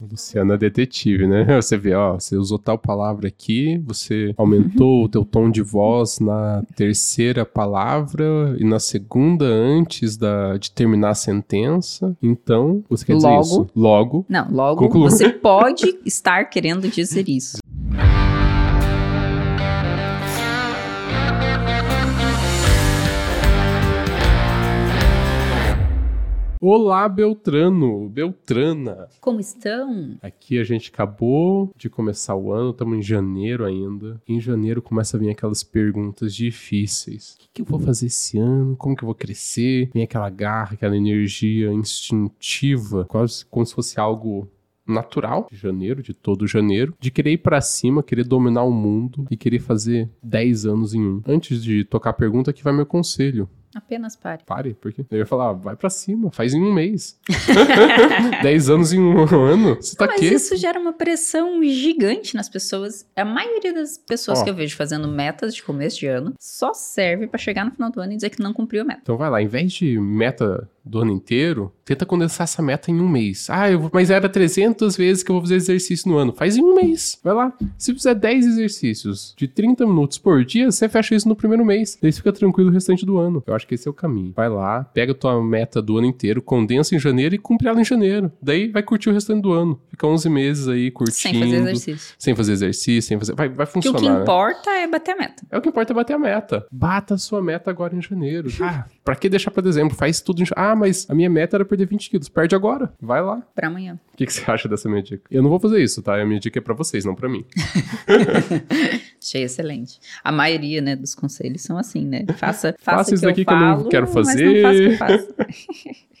Luciana é detetive, né? Você vê, ó, você usou tal palavra aqui, você aumentou o teu tom de voz na terceira palavra e na segunda antes da, de terminar a sentença. Então, você quer dizer Logo. isso? Logo. Não, logo Conclua. você pode estar querendo dizer isso. Olá, Beltrano, Beltrana. Como estão? Aqui a gente acabou de começar o ano, estamos em janeiro ainda. Em janeiro começa a vir aquelas perguntas difíceis. O que, que eu vou fazer esse ano? Como que eu vou crescer? Vem aquela garra, aquela energia instintiva, quase como se fosse algo natural de janeiro, de todo janeiro, de querer ir pra cima, querer dominar o mundo e querer fazer 10 anos em um. Antes de tocar a pergunta, aqui vai meu conselho. Apenas pare. Pare, porque eu ia falar, vai pra cima, faz em um mês. 10 anos em um ano? Você tá Mas aqui? isso gera uma pressão gigante nas pessoas. A maioria das pessoas Ó. que eu vejo fazendo metas de começo de ano só serve pra chegar no final do ano e dizer que não cumpriu a meta. Então vai lá, em vez de meta do ano inteiro, tenta condensar essa meta em um mês. Ah, eu vou- mas era 300 vezes que eu vou fazer exercício no ano. Faz em um mês. Vai lá. Se fizer 10 exercícios de 30 minutos por dia, você fecha isso no primeiro mês. Daí fica tranquilo o restante do ano. Eu acho que esse é o caminho. Vai lá, pega a tua meta do ano inteiro, condensa em janeiro e cumpre ela em janeiro. Daí vai curtir o restante do ano. Fica 11 meses aí curtindo. Sem fazer exercício. Sem fazer exercício, sem fazer... Vai, vai Porque o funcionar, que né? importa é bater a meta. É o que importa é bater a meta. Bata a sua meta agora em janeiro. Ah, pra que deixar pra dezembro? Faz tudo em janeiro. Ah, mas a minha meta era perder 20 quilos. Perde agora. Vai lá. Pra amanhã. O que, que você acha dessa minha dica? Eu não vou fazer isso, tá? A minha dica é pra vocês, não pra mim. Achei excelente. A maioria, né, dos conselhos são assim, né? Faça, faça, Faça o isso que daqui eu que eu não quero Mas não fazer. faça o que eu faço.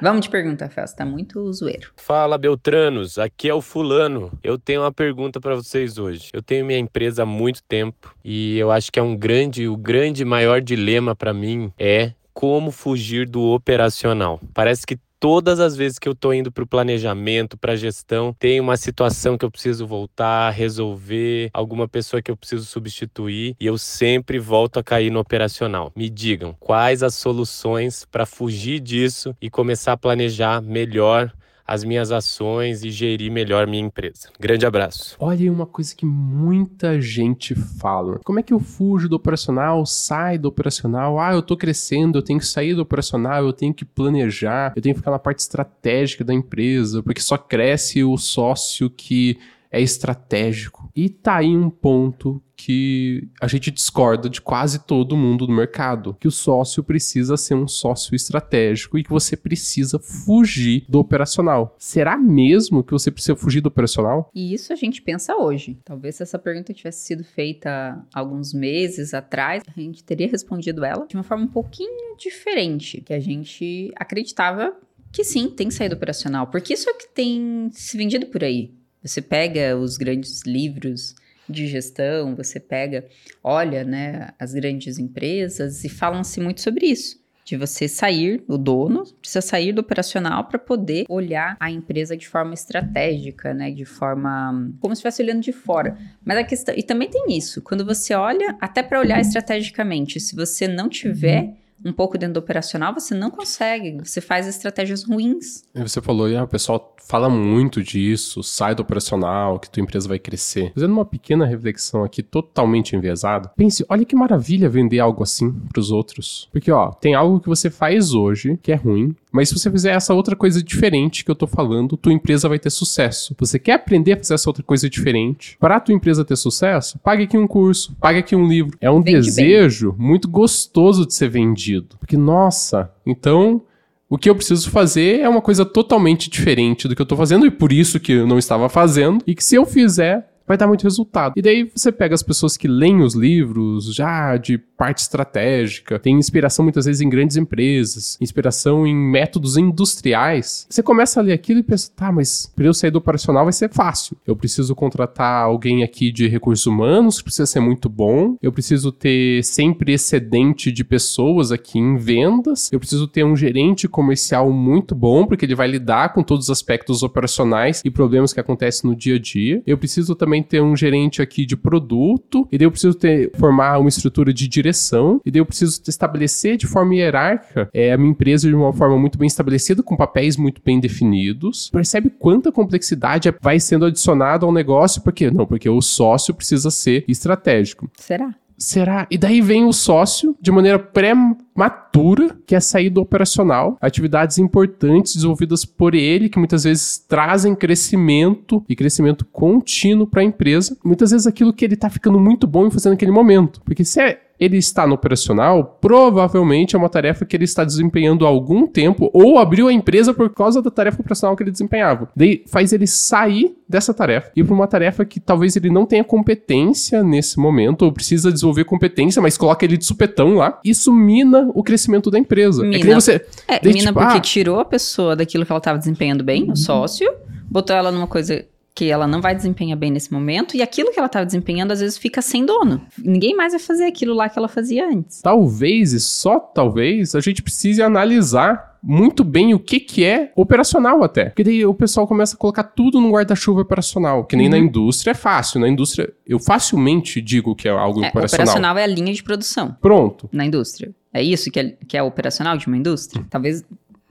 Vamos de pergunta, Fel. Você tá muito zoeiro. Fala Beltranos, aqui é o Fulano. Eu tenho uma pergunta pra vocês hoje. Eu tenho minha empresa há muito tempo e eu acho que é um grande, o grande maior dilema pra mim é como fugir do operacional. Parece que todas as vezes que eu tô indo pro planejamento, pra gestão, tem uma situação que eu preciso voltar, resolver, alguma pessoa que eu preciso substituir e eu sempre volto a cair no operacional. Me digam, quais as soluções para fugir disso e começar a planejar melhor as minhas ações e gerir melhor minha empresa. Grande abraço. Olha uma coisa que muita gente fala. Como é que eu fujo do operacional, saio do operacional? Ah, eu tô crescendo, eu tenho que sair do operacional, eu tenho que planejar, eu tenho que ficar na parte estratégica da empresa, porque só cresce o sócio que é estratégico. E tá aí um ponto que a gente discorda de quase todo mundo do mercado, que o sócio precisa ser um sócio estratégico e que você precisa fugir do operacional. Será mesmo que você precisa fugir do operacional? E isso a gente pensa hoje. Talvez se essa pergunta tivesse sido feita alguns meses atrás, a gente teria respondido ela de uma forma um pouquinho diferente, que a gente acreditava que sim, tem do operacional, porque isso é o que tem se vendido por aí. Você pega os grandes livros de gestão, você pega, olha, né, as grandes empresas e falam-se muito sobre isso. De você sair, o dono precisa sair do operacional para poder olhar a empresa de forma estratégica, né? De forma. como se estivesse olhando de fora. Mas a questão. E também tem isso. Quando você olha, até para olhar estrategicamente, se você não tiver um pouco dentro do operacional, você não consegue. Você faz estratégias ruins. E você falou, ah, o pessoal fala muito disso, sai do operacional, que tua empresa vai crescer. Fazendo uma pequena reflexão aqui, totalmente enviesada, pense, olha que maravilha vender algo assim pros outros. Porque, ó, tem algo que você faz hoje que é ruim, mas se você fizer essa outra coisa diferente que eu tô falando, tua empresa vai ter sucesso. Você quer aprender a fazer essa outra coisa diferente? Para tua empresa ter sucesso, pague aqui um curso, pague aqui um livro. É um Vende desejo muito gostoso de ser vendido. Porque, nossa, então o que eu preciso fazer é uma coisa totalmente diferente do que eu tô fazendo e por isso que eu não estava fazendo. E que se eu fizer, vai dar muito resultado. E daí você pega as pessoas que leem os livros já de parte estratégica, tem inspiração muitas vezes em grandes empresas, inspiração em métodos industriais. Você começa a ler aquilo e pensa, tá, mas para eu sair do operacional vai ser fácil. Eu preciso contratar alguém aqui de recursos humanos, que precisa ser muito bom. Eu preciso ter sempre excedente de pessoas aqui em vendas. Eu preciso ter um gerente comercial muito bom, porque ele vai lidar com todos os aspectos operacionais e problemas que acontecem no dia a dia. Eu preciso também também ter um gerente aqui de produto, e daí eu preciso ter, formar uma estrutura de direção, e daí eu preciso estabelecer de forma hierárquica é, a minha empresa de uma forma muito bem estabelecida, com papéis muito bem definidos. Percebe quanta complexidade vai sendo adicionada ao negócio? Por quê? Não, porque o sócio precisa ser estratégico. Será? Será? E daí vem o sócio, de maneira pré-matura, que é sair do operacional, atividades importantes desenvolvidas por ele, que muitas vezes trazem crescimento e crescimento contínuo para a empresa. Muitas vezes aquilo que ele está ficando muito bom em fazer naquele momento. Porque se é ele está no operacional, provavelmente é uma tarefa que ele está desempenhando há algum tempo ou abriu a empresa por causa da tarefa operacional que ele desempenhava. Daí faz ele sair dessa tarefa e ir para uma tarefa que talvez ele não tenha competência nesse momento ou precisa desenvolver competência, mas coloca ele de supetão lá. Isso mina o crescimento da empresa. Mina. É que nem você. É, daí, mina tipo, porque ah, tirou a pessoa daquilo que ela estava desempenhando bem, o sócio, botou ela numa coisa que ela não vai desempenhar bem nesse momento, e aquilo que ela estava desempenhando às vezes fica sem dono. Ninguém mais vai fazer aquilo lá que ela fazia antes. talvez e só talvez a gente precise analisar muito bem o que que é operacional até. Porque daí o pessoal começa a colocar tudo no guarda-chuva operacional, que nem na indústria é fácil. Na indústria, eu facilmente digo que é algo É, operacional. operacional é a linha de produção Pronto. na indústria. É isso que é, que é operacional de uma indústria? Talvez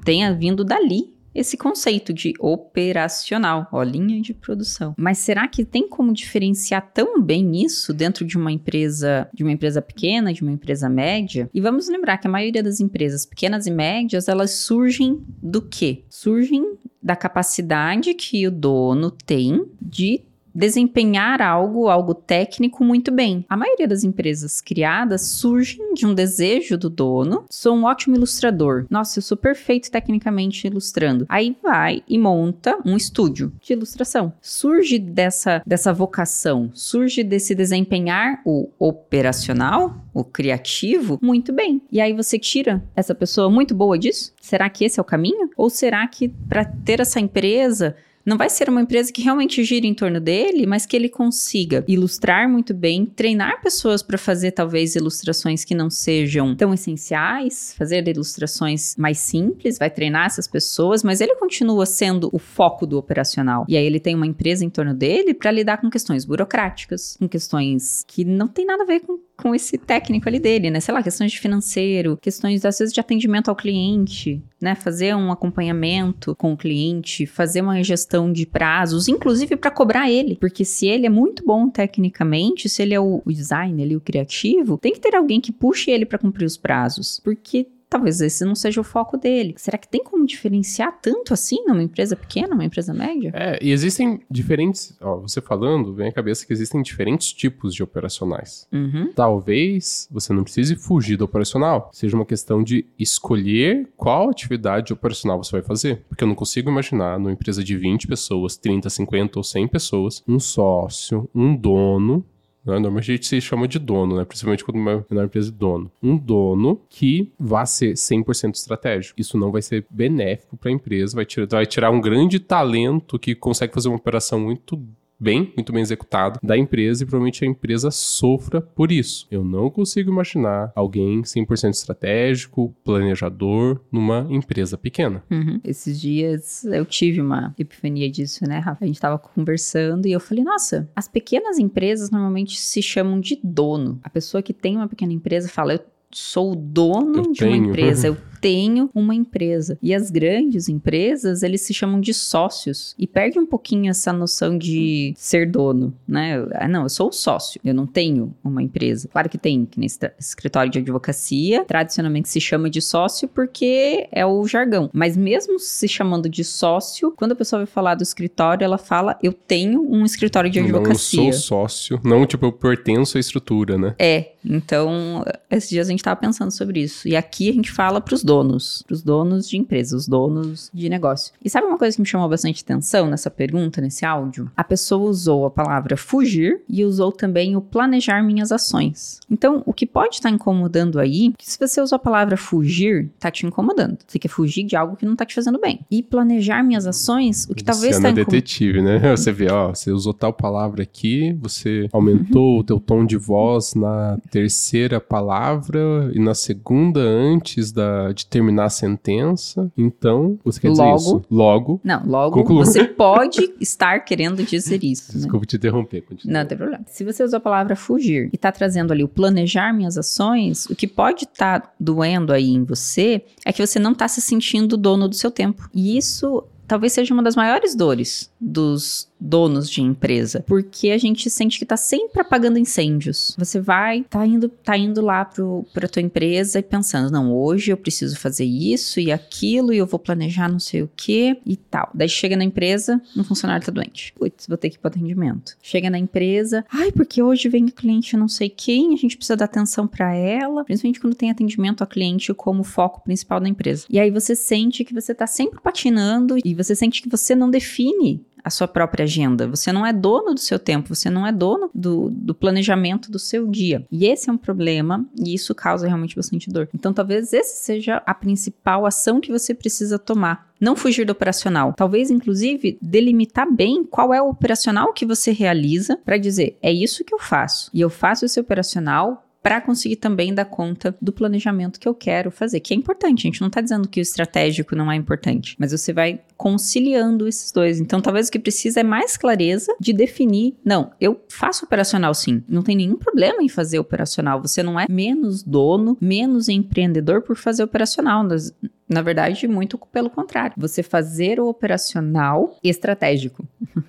tenha vindo dali esse conceito de operacional, ó, linha de produção. Mas será que tem como diferenciar tão bem isso dentro de uma empresa, de uma empresa pequena, de uma empresa média? E vamos lembrar que a maioria das empresas pequenas e médias, elas surgem do quê? Surgem da capacidade que o dono tem de desempenhar algo, algo técnico muito bem. A maioria das empresas criadas surgem de um desejo do dono. Sou um ótimo ilustrador. Nossa, eu sou perfeito tecnicamente ilustrando. Aí vai e monta um estúdio de ilustração. Surge dessa dessa vocação, surge desse desempenhar o operacional, o criativo, muito bem. E aí você tira essa pessoa muito boa disso? Será que esse é o caminho? Ou será que para ter essa empresa não vai ser uma empresa que realmente gira em torno dele, mas que ele consiga ilustrar muito bem, treinar pessoas para fazer talvez ilustrações que não sejam tão essenciais, fazer ilustrações mais simples, vai treinar essas pessoas, mas ele continua sendo o foco do operacional. E aí ele tem uma empresa em torno dele para lidar com questões burocráticas, com questões que não tem nada a ver com com esse técnico ali dele, né? Sei lá, questões de financeiro, questões às vezes de atendimento ao cliente, né? Fazer um acompanhamento com o cliente, fazer uma gestão de prazos, inclusive para cobrar ele, porque se ele é muito bom tecnicamente, se ele é o, design ali, o criativo, tem que ter alguém que puxe ele para cumprir os prazos, porque talvez esse não seja o foco dele. Será que tem como diferenciar tanto assim numa empresa pequena, numa empresa média? É, e existem diferentes. Ó, você falando, vem à cabeça que existem diferentes tipos de operacionais. Uhum. Talvez você não precise fugir do operacional. Seja uma questão de escolher qual atividade operacional você vai fazer. Porque eu não consigo imaginar numa empresa de 20 pessoas, 30, 50 ou 100 pessoas, um sócio, um dono. Né? Normalmente a gente se chama de dono, né? Principalmente quando uma menor empresa de dono. Um dono que vá ser 100% estratégico. Isso não vai ser benéfico para a empresa, vai tirar, vai tirar um grande talento que consegue fazer uma operação muito bem, muito bem executado da empresa e provavelmente a empresa sofra por isso. Eu não consigo imaginar alguém 100% estratégico, planejador numa empresa pequena. Uhum. Esses dias eu tive uma epifania disso, né, Rafa? A gente tava conversando e eu falei, nossa, as pequenas empresas normalmente se chamam de dono. A pessoa que tem uma pequena empresa fala, eu sou o dono Eu de uma tenho. empresa, eu tenho uma empresa. E as grandes empresas, eles se chamam de sócios e perde um pouquinho essa noção de ser dono, né? Ah, não, eu sou o sócio, eu não tenho uma empresa. Claro que tem, que nesse escritório de advocacia, tradicionalmente se chama de sócio porque é o jargão. Mas mesmo se chamando de sócio, quando a pessoa vai falar do escritório, ela fala, eu tenho um escritório de Não, eu advocacia. sou sócio. Não, tipo, eu pertenço à estrutura, né? É, então, esses dias a gente tava pensando sobre isso. E aqui a gente fala pros donos, pros donos de empresa, os donos de negócio. E sabe uma coisa que me chamou bastante atenção nessa pergunta, nesse áudio? A pessoa usou a palavra fugir e usou também o planejar minhas ações. Então, o que pode estar incomodando aí, que se você usou a palavra fugir, tá te incomodando. Você quer fugir de algo que não tá te fazendo bem. E planejar minhas ações, o que talvez Luciana tá é incomodando. detetive, né? Você vê, ó, você usou tal palavra aqui, você aumentou o teu tom de voz na terceira palavra e na segunda antes da terminar a sentença. Então, você quer dizer Logo. isso? Logo. Não, logo Conclua. você pode estar querendo dizer isso. né? Desculpa te interromper. Continua. Não tem problema. Se você usou a palavra fugir e tá trazendo ali o planejar minhas ações, o que pode estar doendo aí em você é que você não tá se sentindo dono do seu tempo. E isso talvez seja uma das maiores dores dos donos de empresa, porque a gente sente que tá sempre apagando incêndios. Você vai, tá indo, tá indo lá pro, pra tua empresa e pensando, não, hoje eu preciso fazer isso e aquilo e eu vou planejar não sei o que e tal. Daí chega na empresa, um funcionário tá doente. Putz, vou ter que ir pro atendimento. Chega na empresa, ai, porque hoje vem cliente não sei quem, a gente precisa dar atenção pra ela, principalmente quando tem atendimento a cliente como foco principal da empresa. E aí você sente que você tá sempre patinando e você sente que você não define a sua própria agenda. Você não é dono do seu tempo, você não é dono do, do planejamento do seu dia. E esse é um problema e isso causa realmente bastante dor. Então, talvez esse seja a principal ação que você precisa tomar. Não fugir do operacional. Talvez, inclusive, delimitar bem qual é o operacional que você realiza para dizer: é isso que eu faço. E eu faço esse operacional para conseguir também dar conta do planejamento que eu quero fazer, que é importante. A gente não está dizendo que o estratégico não é importante, mas você vai conciliando esses dois. Então, talvez o que precisa é mais clareza de definir. Não, eu faço operacional sim. Não tem nenhum problema em fazer operacional. Você não é menos dono, menos empreendedor por fazer operacional. Na verdade, muito pelo contrário. Você fazer o operacional estratégico.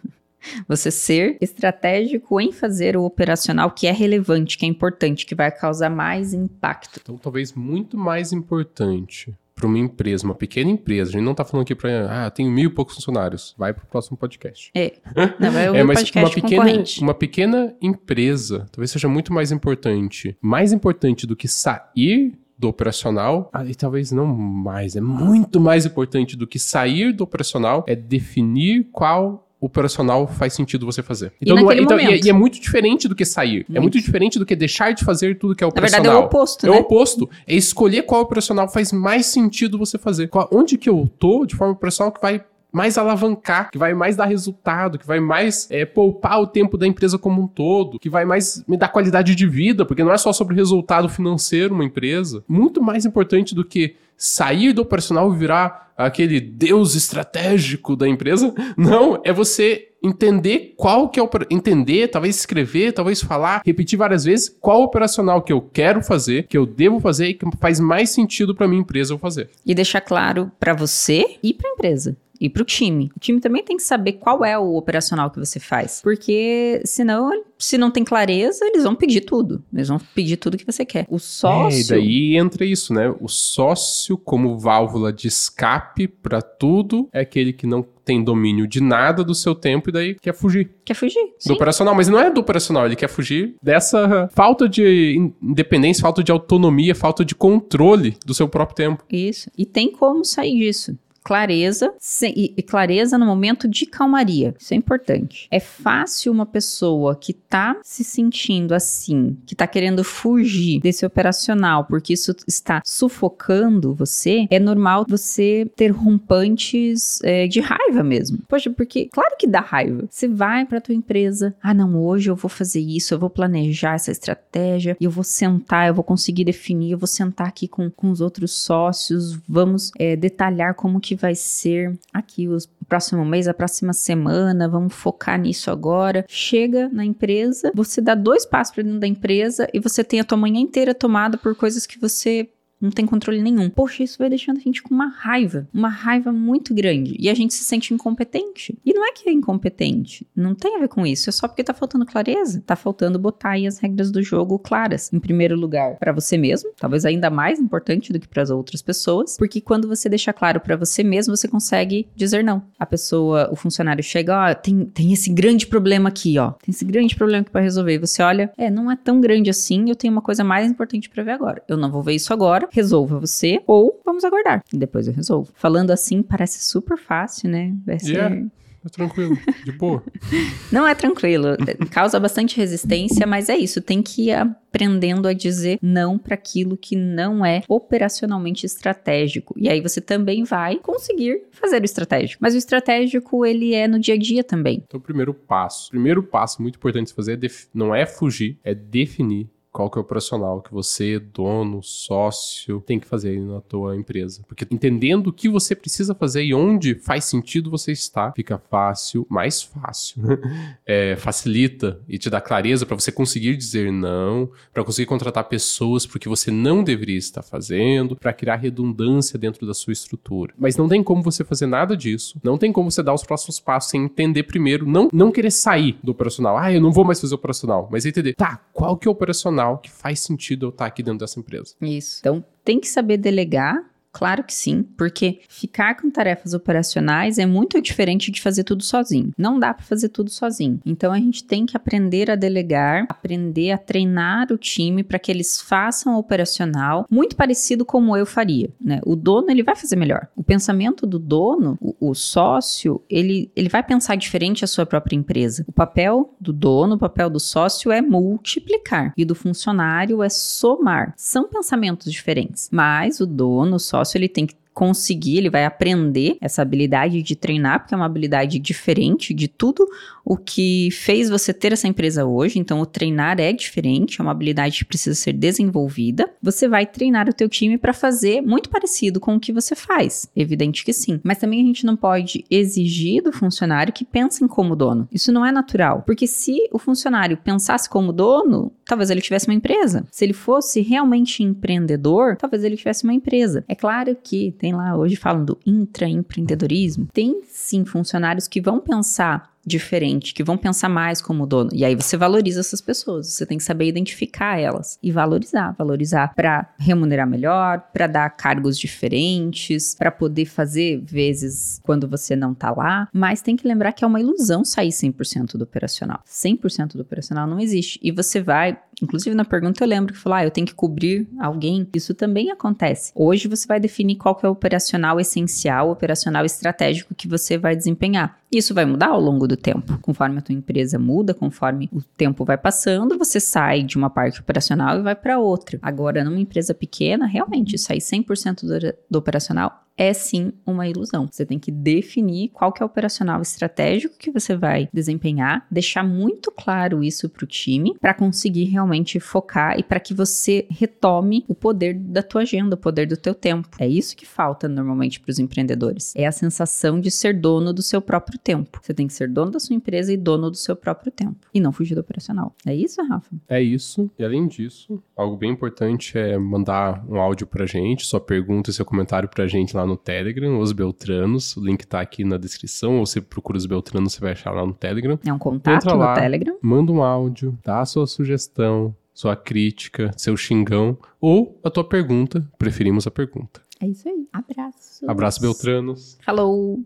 Você ser estratégico em fazer o operacional que é relevante, que é importante, que vai causar mais impacto. Então, talvez muito mais importante para uma empresa, uma pequena empresa, a gente não tá falando aqui para, ah, tenho mil e poucos funcionários, vai pro próximo podcast. É. Não, vai ouvir É, o mas podcast uma pequena, concorrente. uma pequena empresa talvez seja muito mais importante. Mais importante do que sair do operacional, ah, e talvez não mais, é muito mais importante do que sair do operacional, é definir qual operacional faz sentido você fazer. Então, não é, então e, é, momento? e é muito diferente do que sair. É Muito. muito diferente do que deixar de fazer tudo que é Na operacional. verdade, é o oposto, É né? o oposto. É escolher qual operacional faz mais sentido você fazer. Qual- onde que eu tô de forma operacional que vai mais alavancar, que vai mais dar resultado, que vai mais é, poupar o tempo da empresa como um todo, que vai mais me dar qualidade de vida, porque não é só sobre resultado financeiro uma empresa. Muito mais importante do que sair do operacional e virar aquele deus estratégico da empresa. Não, é você entender qual que é o entender, talvez escrever, talvez falar, repetir várias vezes qual operacional que eu quero fazer, que eu devo fazer e que faz mais sentido para minha empresa eu fazer. E deixar claro para você e para a empresa. E para o time. O time também tem que saber qual é o operacional que você faz. Porque senão, se não tem clareza, eles vão pedir tudo. Eles vão pedir tudo que você quer. O sócio. É, e daí entra isso, né? O sócio como válvula de escape para tudo é aquele que não tem domínio de nada do seu tempo e daí quer fugir Quer fugir. do Sim. operacional. Mas não é do operacional, ele quer fugir dessa falta de in- independência, falta de autonomia, falta de controle do seu próprio tempo. Isso. E tem como sair disso. Clareza sem- e, clareza no momento de calmaria. Isso é importante. É fácil uma pessoa que tá se sentindo assim, que tá querendo fugir desse operacional, porque isso está sufocando você. É normal você ter rompantes é, de raiva mesmo. Poxa, porque claro que dá raiva. Você vai pra tua empresa, ah não, hoje eu vou fazer isso, eu vou planejar essa estratégia, eu vou sentar, eu vou conseguir definir, eu vou sentar aqui com, com os outros sócios, vamos é, detalhar como que vai ser aqui os- o próximo mês, a próxima semana, vamos focar nisso agora. Chega na empresa, você dá dois passos para dentro da empresa e você tem a tua manhã inteira tomada por coisas que você não tem controle nenhum. Poxa, isso vai deixando a gente com uma raiva, uma raiva muito grande. E a gente se sente incompetente. E não é que é incompetente, não tem a ver com isso, é só porque tá faltando clareza. Tá faltando botar aí as regras do jogo claras. Em primeiro lugar, para você mesmo, talvez ainda mais importante do que para as outras pessoas, porque quando você deixa claro para você mesmo, você consegue dizer não. A pessoa, o funcionário chega, ó, tem, tem esse grande problema aqui, ó. Tem esse grande problema aqui para resolver. E você olha, é, não é tão grande assim, eu tenho uma coisa mais importante para ver agora. Eu não vou ver isso agora, resolva você, ou vamos aguardar. E depois eu resolvo. Falando assim, parece super fácil, né? Vai ser... Yeah. É tranquilo, de boa. Não é tranquilo, causa bastante resistência, mas é isso, tem que ir aprendendo a dizer não para aquilo que não é operacionalmente estratégico. E aí você também vai conseguir fazer o estratégico. Mas o estratégico, ele é no dia a dia também. Então, o primeiro passo. O primeiro passo muito importante de fazer é não é fugir, é definir qual que é o operacional que você, dono, sócio, tem que fazer aí na tua empresa. Porque entendendo o que você precisa fazer e onde faz sentido você estar, fica fácil, mais fácil. é, facilita e te dá clareza para você conseguir dizer não, para conseguir contratar pessoas porque você não deveria estar fazendo, para criar redundância dentro da sua estrutura. Mas não tem como você fazer nada disso, não tem como você dar os próximos passos sem entender primeiro, não, não querer sair do operacional. Ah, eu não vou mais fazer operacional, mas entender, tá, qual que é o operacional que faz sentido eu estar aqui dentro dessa empresa? Isso. Então, tem que saber delegar Claro que sim, porque ficar com tarefas operacionais é muito diferente de fazer tudo sozinho. Não dá para fazer tudo sozinho. Então a gente tem que aprender a delegar, aprender a treinar o time para que eles façam operacional muito parecido como eu faria, né? O dono ele vai fazer melhor. O pensamento do dono, o, o sócio, ele, ele vai pensar diferente a sua própria empresa. O papel do dono, o papel do sócio é multiplicar e do funcionário é somar. São pensamentos diferentes, mas o dono, o sócio sócio ele tem que conseguir, ele vai aprender essa habilidade de treinar, porque é uma habilidade diferente de tudo o que fez você ter essa empresa hoje. Então, o treinar é diferente, é uma habilidade que precisa ser desenvolvida. Você vai treinar o teu time para fazer muito parecido com o que você faz. Evidente que sim. Mas também a gente não pode exigir do funcionário que pense como dono. Isso não é natural, porque se o funcionário pensasse como dono, talvez ele tivesse uma empresa. Se ele fosse realmente empreendedor, talvez ele tivesse uma empresa. É claro que tem lá hoje falam do intraempreendedorismo. Tem sim funcionários que vão pensar diferente, que vão pensar mais como dono. E aí você valoriza essas pessoas, você tem que saber identificar elas e valorizar, valorizar para remunerar melhor, para dar cargos diferentes, para poder fazer vezes quando você não tá lá, mas tem que lembrar que é uma ilusão sair 100% do operacional. 100% do operacional não existe. E você vai Inclusive, na pergunta eu lembro que falou, ah, eu tenho que cobrir alguém. Isso também acontece. Hoje você vai definir qual é o operacional essencial, operacional estratégico que você vai desempenhar. Isso vai mudar ao longo do tempo. Conforme a tua empresa muda, conforme o tempo vai passando, você sai de uma parte operacional e vai para outra. Agora, numa empresa pequena, realmente, sair 100% do, do operacional é sim uma ilusão. Você tem que definir qual que é o operacional estratégico que você vai desempenhar, deixar muito claro isso para o time, para conseguir realmente focar e para que você retome o poder da tua agenda, o poder do teu tempo. É isso que falta normalmente para os empreendedores. É a sensação de ser dono do seu próprio tempo. Você tem que ser dono da sua empresa e dono do seu próprio tempo e não fugir do operacional. É isso, Rafa? É isso. E além disso, algo bem importante é mandar um áudio pra gente, sua pergunta seu comentário pra gente lá no Telegram, os Beltranos. O link tá aqui na descrição, ou você procura os Beltranos, você vai achar lá no Telegram. É um contato Entra lá, no Telegram. Manda um áudio, dá a sua sugestão, sua crítica, seu xingão ou a tua pergunta. Preferimos a pergunta. É isso aí. Abraço. Abraço, Beltranos. Falou.